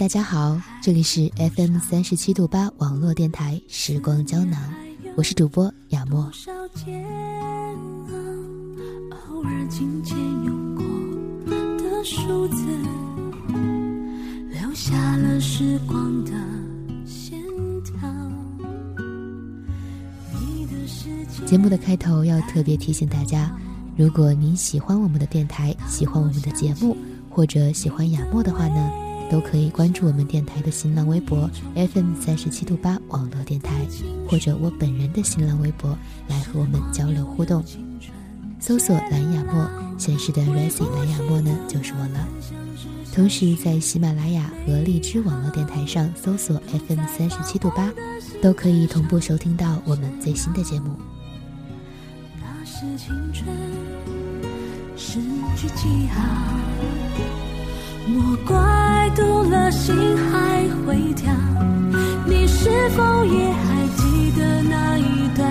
大家好，这里是 FM 三十七度八网络电台时光胶囊，我是主播雅默。节目的开头要特别提醒大家，如果您喜欢我们的电台，喜欢我们的节目，或者喜欢雅默的话呢？都可以关注我们电台的新浪微博 FM 三十七度八网络电台，或者我本人的新浪微博来和我们交流互动。搜索蓝雅墨，显示的 Racy 蓝雅墨呢就是我了。同时在喜马拉雅和荔枝网络电台上搜索 FM 三十七度八，都可以同步收听到我们最新的节目。是青春，失去记号。莫怪读了心还会跳，你是否也还记得那一段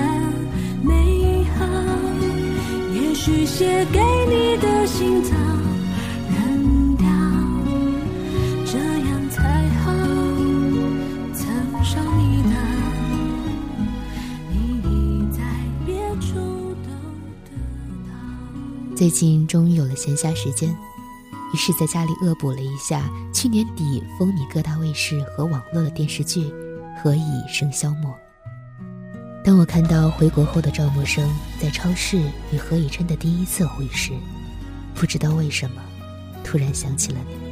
美好？也许写给你的信早扔掉，这样才好。曾伤你的，你已在别处都得到。最近终于有了闲暇时间。于是，在家里恶补了一下去年底风靡各大卫视和网络的电视剧《何以笙箫默》。当我看到回国后的赵默笙在超市与何以琛的第一次会时，不知道为什么，突然想起了你。你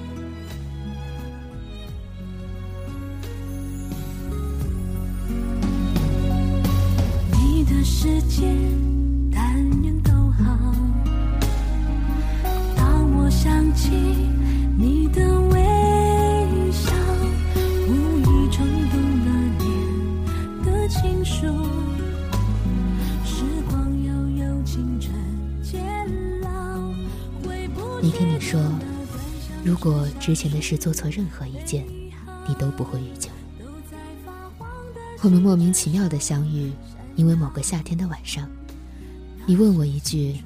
时光悠悠青春渐老你听你说，如果之前的事做错任何一件，你都不会遇见我。我们莫名其妙的相遇，因为某个夏天的晚上，你问我一句：“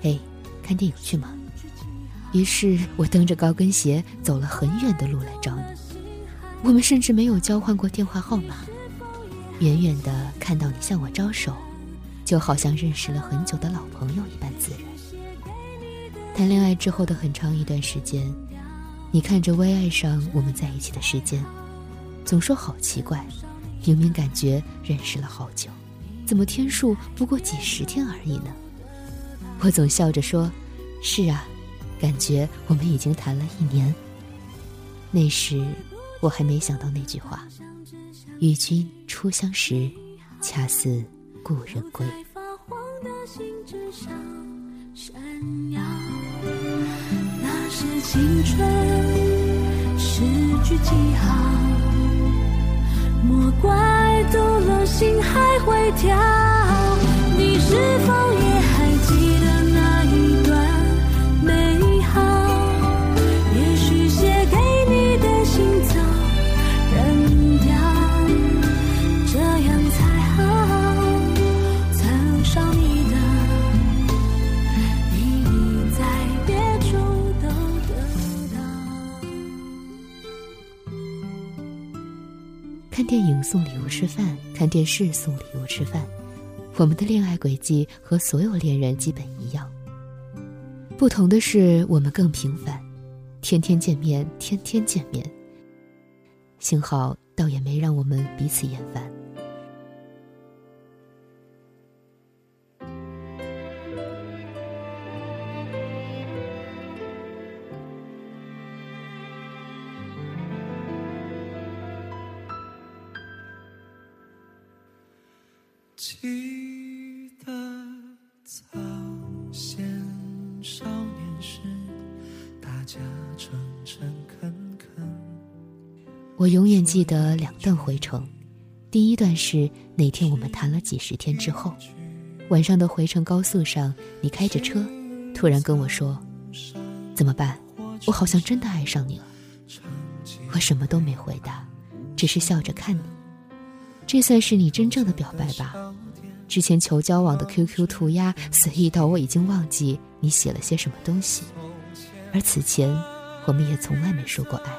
嘿，看电影去吗？”于是我蹬着高跟鞋走了很远的路来找你。我们甚至没有交换过电话号码，远远的看到你向我招手，就好像认识了很久的老朋友一般自然。谈恋爱之后的很长一段时间，你看着微爱上我们在一起的时间，总说好奇怪，明明感觉认识了好久，怎么天数不过几十天而已呢？我总笑着说：“是啊，感觉我们已经谈了一年。”那时我还没想到那句话：“与君初相识，恰似故人归。”那是青春，诗句记号，莫怪读了心还会跳。你是否也还记得电影送礼物吃饭，看电视送礼物吃饭，我们的恋爱轨迹和所有恋人基本一样。不同的是，我们更平凡，天天见面，天天见面。幸好，倒也没让我们彼此厌烦。我永远记得两段回程，第一段是那天我们谈了几十天之后，晚上的回程高速上，你开着车，突然跟我说：“怎么办？我好像真的爱上你了。”我什么都没回答，只是笑着看你。这算是你真正的表白吧？之前求交往的 QQ 涂鸦随意到我已经忘记你写了些什么东西，而此前我们也从来没说过爱，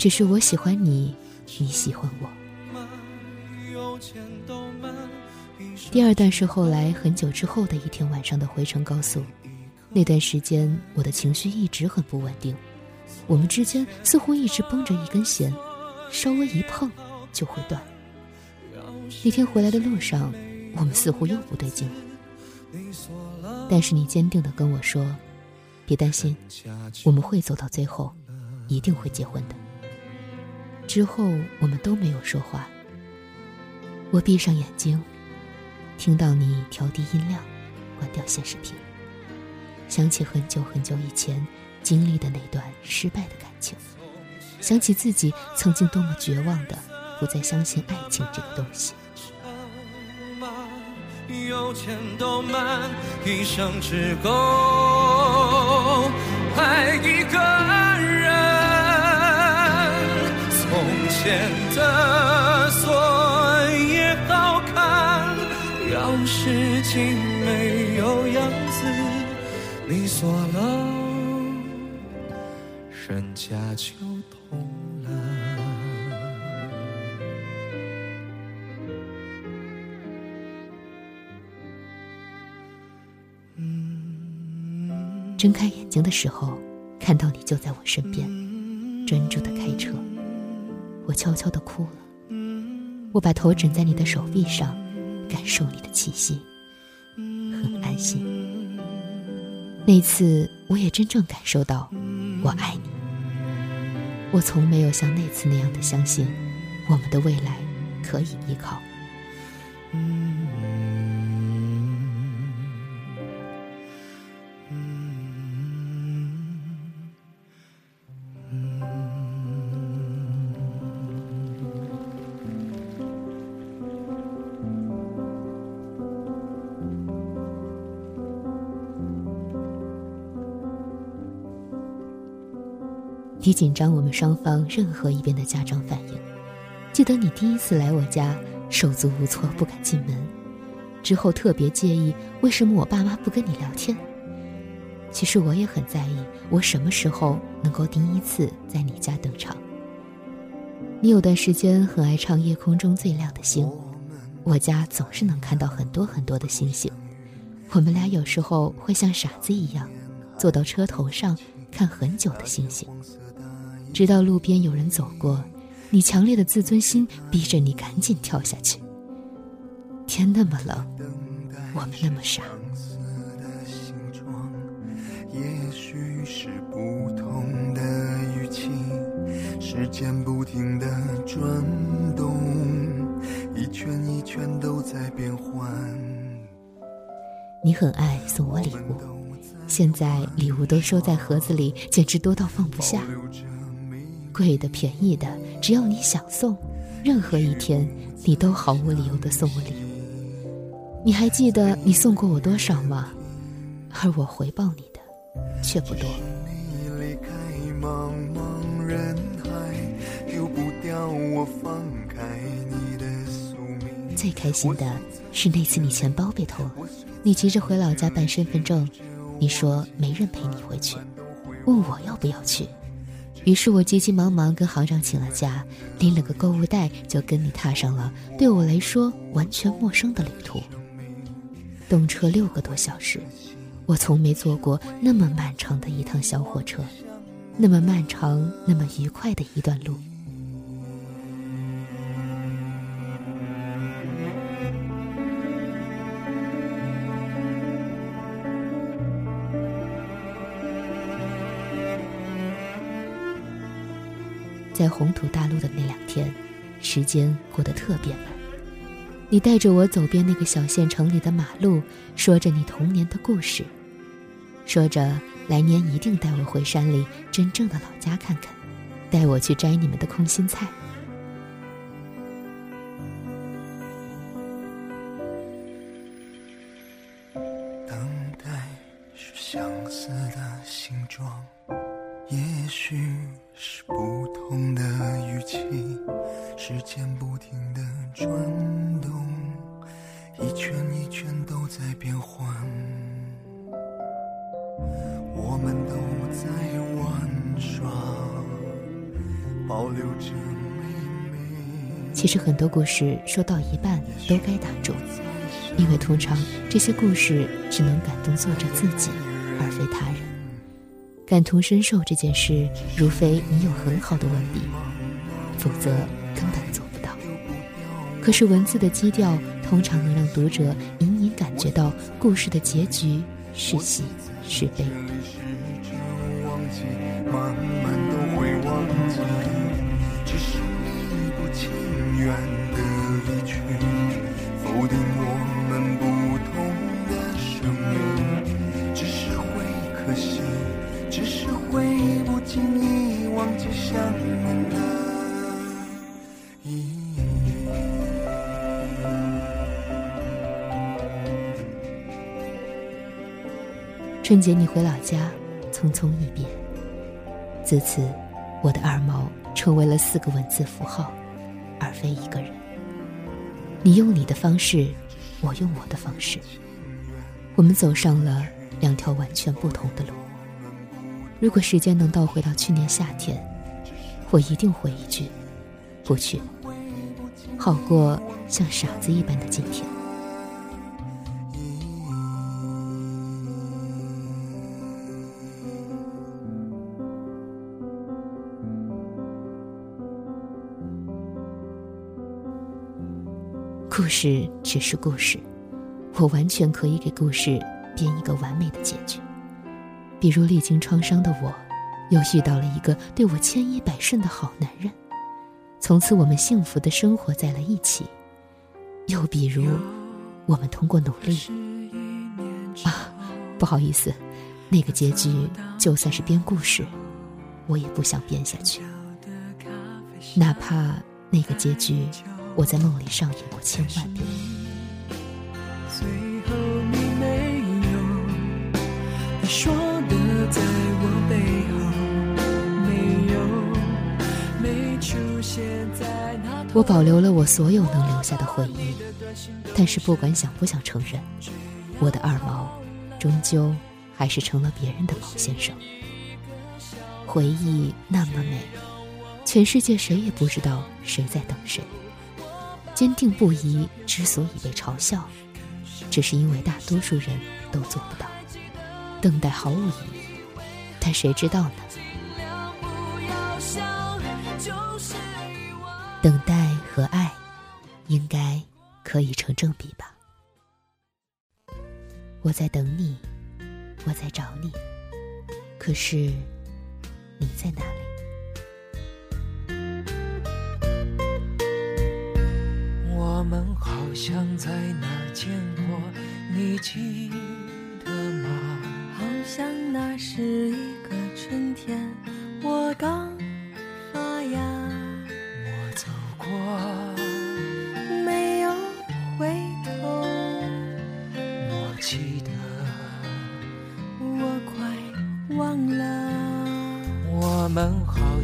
只是我喜欢你，你喜欢我。第二段是后来很久之后的一天晚上的回程高速，那段时间我的情绪一直很不稳定，我们之间似乎一直绷着一根弦，稍微一碰就会断。那天回来的路上，我们似乎又不对劲了，但是你坚定地跟我说：“别担心，我们会走到最后，一定会结婚的。”之后我们都没有说话。我闭上眼睛，听到你调低音量，关掉显示屏，想起很久很久以前经历的那段失败的感情，想起自己曾经多么绝望的不再相信爱情这个东西。前的锁也好看，钥匙竟没有样子，你锁了，人家就懂了。睁开眼睛的时候，看到你就在我身边，专注的开车。我悄悄地哭了，我把头枕在你的手臂上，感受你的气息，很安心。那次我也真正感受到我爱你。我从没有像那次那样的相信，我们的未来可以依靠。你紧张我们双方任何一边的家长反应。记得你第一次来我家，手足无措，不敢进门。之后特别介意为什么我爸妈不跟你聊天。其实我也很在意，我什么时候能够第一次在你家登场。你有段时间很爱唱《夜空中最亮的星》，我家总是能看到很多很多的星星。我们俩有时候会像傻子一样，坐到车头上看很久的星星，直到路边有人走过，你强烈的自尊心逼着你赶紧跳下去。天那么冷，我们那么傻。也许是不同的语气，时间不停的转动，一圈一圈都在变换。你很爱送我礼物，现在礼物都收在盒子里，简直多到放不下。贵的便宜的，只要你想送，任何一天你都毫无理由的送我礼物。你还记得你送过我多少吗？而我回报你的却不多。最开心的是那次你钱包被偷，你急着回老家办身份证，你说没人陪你回去，问我要不要去，于是我急急忙忙跟行长请了假，拎了个购物袋就跟你踏上了对我来说完全陌生的旅途。动车六个多小时，我从没坐过那么漫长的一趟小火车，那么漫长、那么愉快的一段路。在红土大陆的那两天，时间过得特别慢。你带着我走遍那个小县城里的马路，说着你童年的故事，说着来年一定带我回山里真正的老家看看，带我去摘你们的空心菜。等待是相似的形状，也许是不同的语气，时间不停的转动，一圈一圈都在变换。我们都在玩耍，保留着美美。其实很多故事说到一半都该打住，因为通常这些故事只能感动作者自己，而非他人。感同身受这件事，如非你有很好的文笔，否则根本做不到。可是文字的基调通常能让读者隐隐感觉到故事的结局是喜是悲。否定相恋的意义。春节你回老家，匆匆一别。自此，我的二毛成为了四个文字符号，而非一个人。你用你的方式，我用我的方式，我们走上了两条完全不同的路。如果时间能倒回到去年夏天，我一定回一句：不去，好过像傻子一般的今天。故事只是故事，我完全可以给故事编一个完美的结局。比如历经创伤的我，又遇到了一个对我千依百顺的好男人，从此我们幸福的生活在了一起。又比如，我们通过努力，啊，不好意思，那个结局就算是编故事，我也不想编下去，哪怕那个结局。我在梦里上演过千万遍。最后你没有，说的在我保留了我所有能留下的回忆，但是不管想不想承认，我的二毛终究还是成了别人的毛先生。回忆那么美，全世界谁也不知道谁在等谁。坚定不移之所以被嘲笑，只是因为大多数人都做不到。等待毫无意义，但谁知道呢？等待和爱，应该可以成正比吧。我在等你，我在找你，可是你在哪里？我们好像在哪儿见过，你记得吗？好像那是一个春天，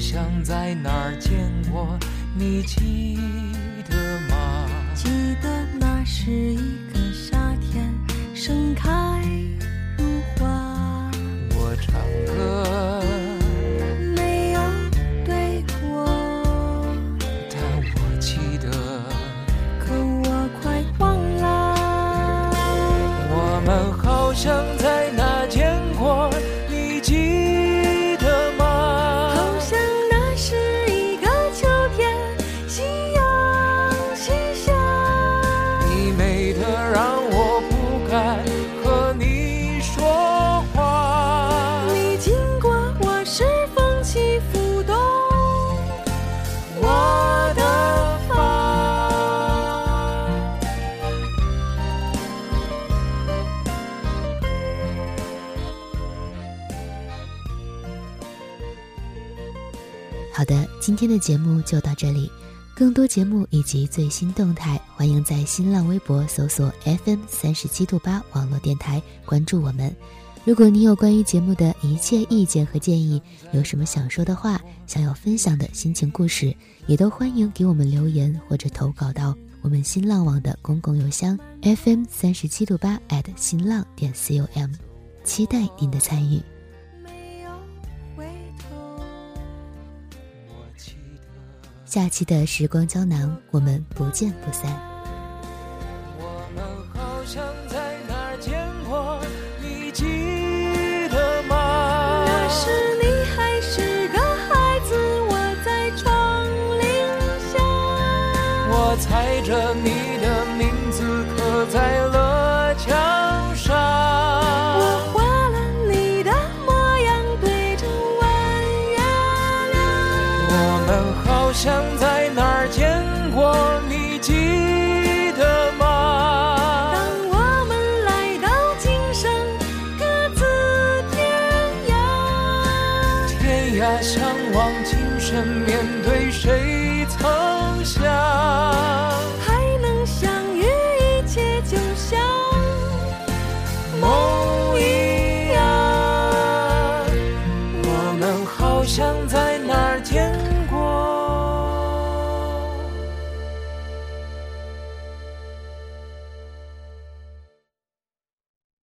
像在哪儿见过，你好的，今天的节目就到这里。更多节目以及最新动态，欢迎在新浪微博搜索 FM 三十七度八网络电台关注我们。如果你有关于节目的一切意见和建议，有什么想说的话，想要分享的心情故事，也都欢迎给我们留言或者投稿到我们新浪网的公共邮箱 FM 三十七度八 at 新浪点 com，期待您的参与。下期的时光胶囊，我们不见不散。